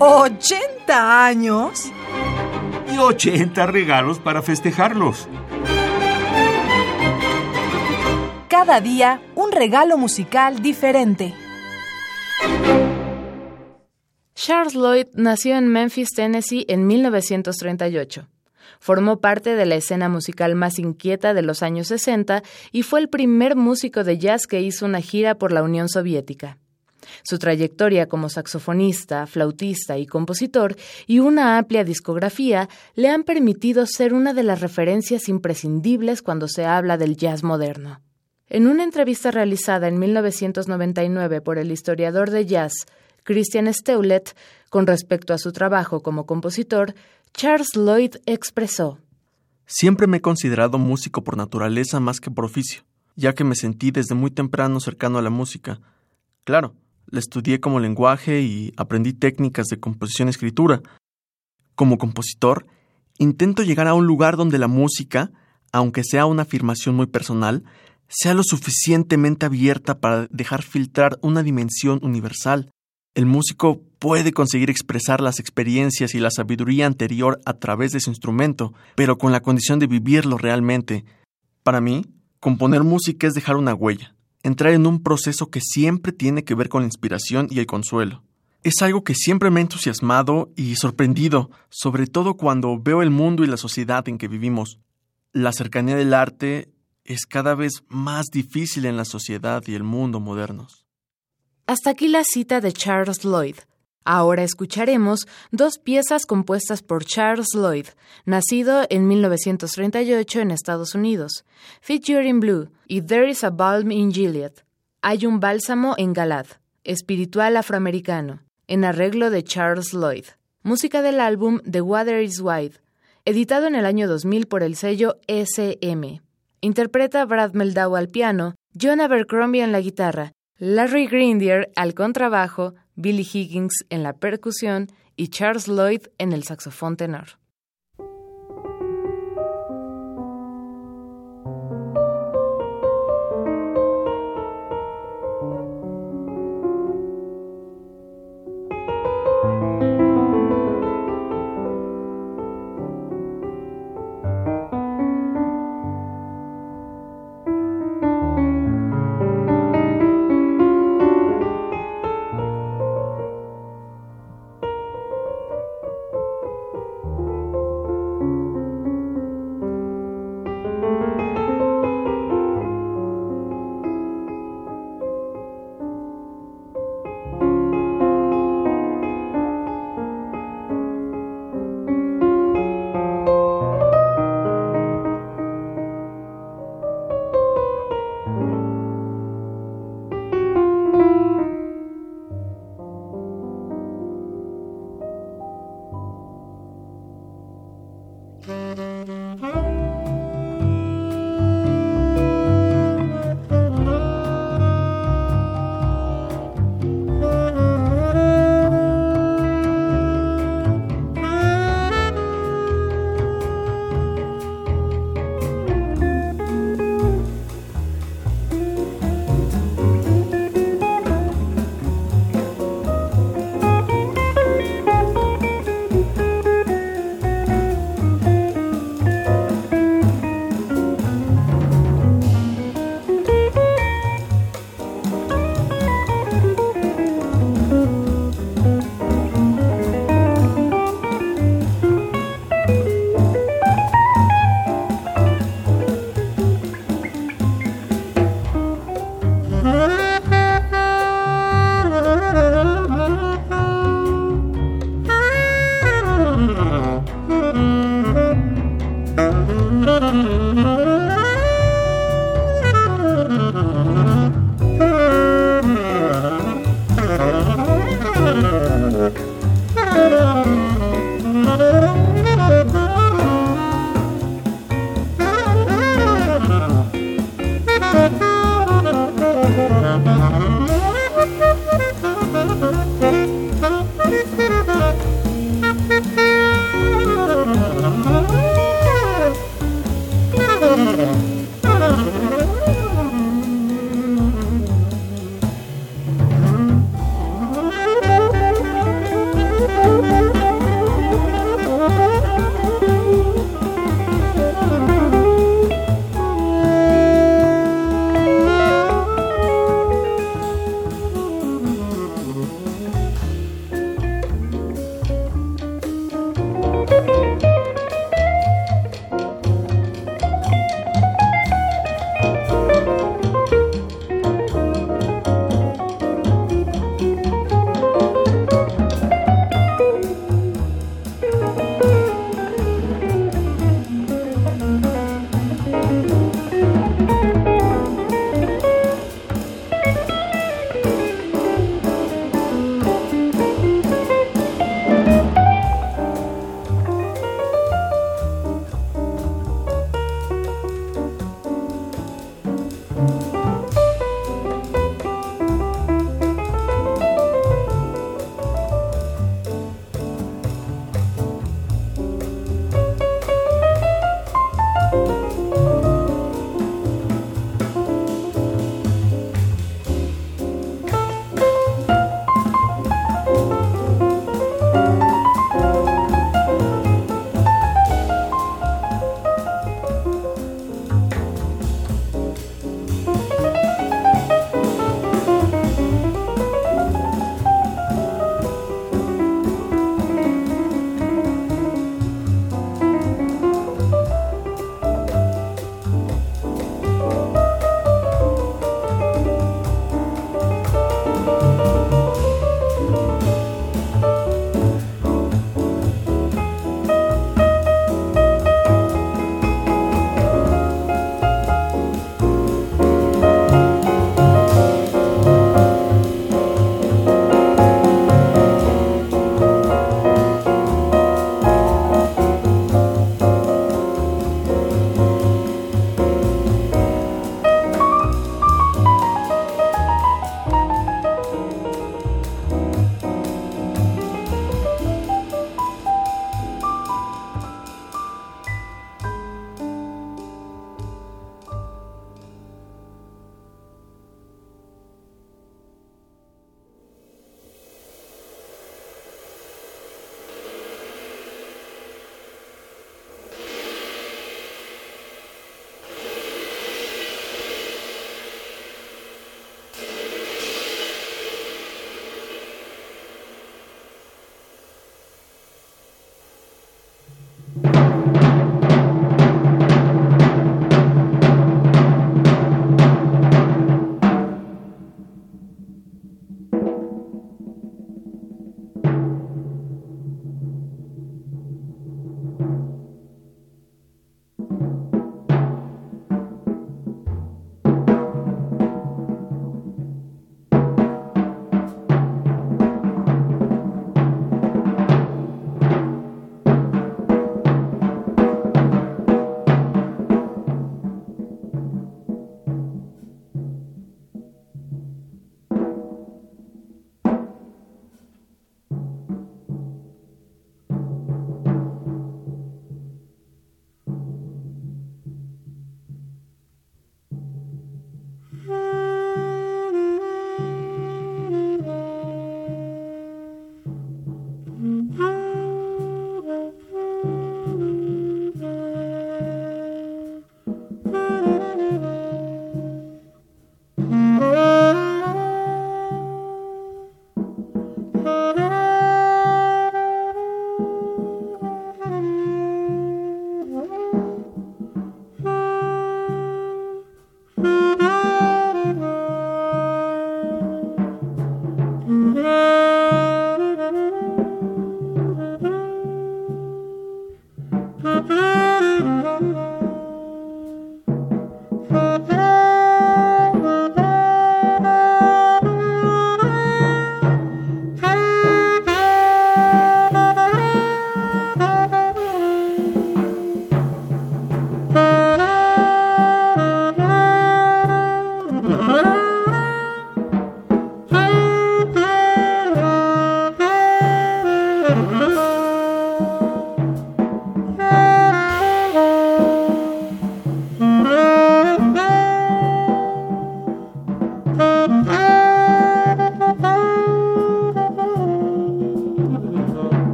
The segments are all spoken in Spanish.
¿80 años? Y 80 regalos para festejarlos. Cada día un regalo musical diferente. Charles Lloyd nació en Memphis, Tennessee en 1938. Formó parte de la escena musical más inquieta de los años 60 y fue el primer músico de jazz que hizo una gira por la Unión Soviética. Su trayectoria como saxofonista, flautista y compositor y una amplia discografía le han permitido ser una de las referencias imprescindibles cuando se habla del jazz moderno. En una entrevista realizada en 1999 por el historiador de jazz Christian Steulet con respecto a su trabajo como compositor, Charles Lloyd expresó Siempre me he considerado músico por naturaleza más que por oficio, ya que me sentí desde muy temprano cercano a la música. Claro, la estudié como lenguaje y aprendí técnicas de composición y escritura. Como compositor, intento llegar a un lugar donde la música, aunque sea una afirmación muy personal, sea lo suficientemente abierta para dejar filtrar una dimensión universal. El músico puede conseguir expresar las experiencias y la sabiduría anterior a través de su instrumento, pero con la condición de vivirlo realmente. Para mí, componer música es dejar una huella, entrar en un proceso que siempre tiene que ver con la inspiración y el consuelo. Es algo que siempre me ha entusiasmado y sorprendido, sobre todo cuando veo el mundo y la sociedad en que vivimos. La cercanía del arte es cada vez más difícil en la sociedad y el mundo modernos. Hasta aquí la cita de Charles Lloyd. Ahora escucharemos dos piezas compuestas por Charles Lloyd, nacido en 1938 en Estados Unidos, Feature in Blue y There is a Balm in Gilead. Hay un bálsamo en Galad, espiritual afroamericano, en arreglo de Charles Lloyd. Música del álbum The Water is Wide, editado en el año 2000 por el sello SM. Interpreta Brad Meldau al piano, John Abercrombie en la guitarra Larry Grindier al contrabajo, Billy Higgins en la percusión y Charles Lloyd en el saxofón tenor. Mm-hmm.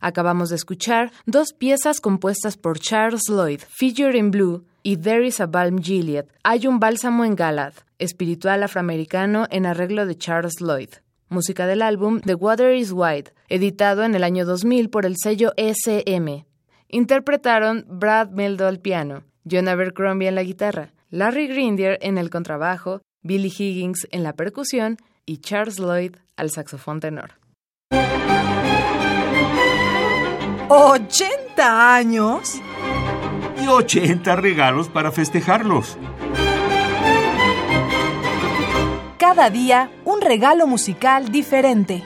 Acabamos de escuchar dos piezas compuestas por Charles Lloyd, Figure in Blue y There is a Balm Gilead. Hay un bálsamo en Galad, espiritual afroamericano en arreglo de Charles Lloyd. Música del álbum The Water is Wide, editado en el año 2000 por el sello SM. Interpretaron Brad Meldo al piano, John Abercrombie en la guitarra, Larry Grindier en el contrabajo, Billy Higgins en la percusión y Charles Lloyd al saxofón tenor. ¿80 años? Y 80 regalos para festejarlos. Cada día un regalo musical diferente.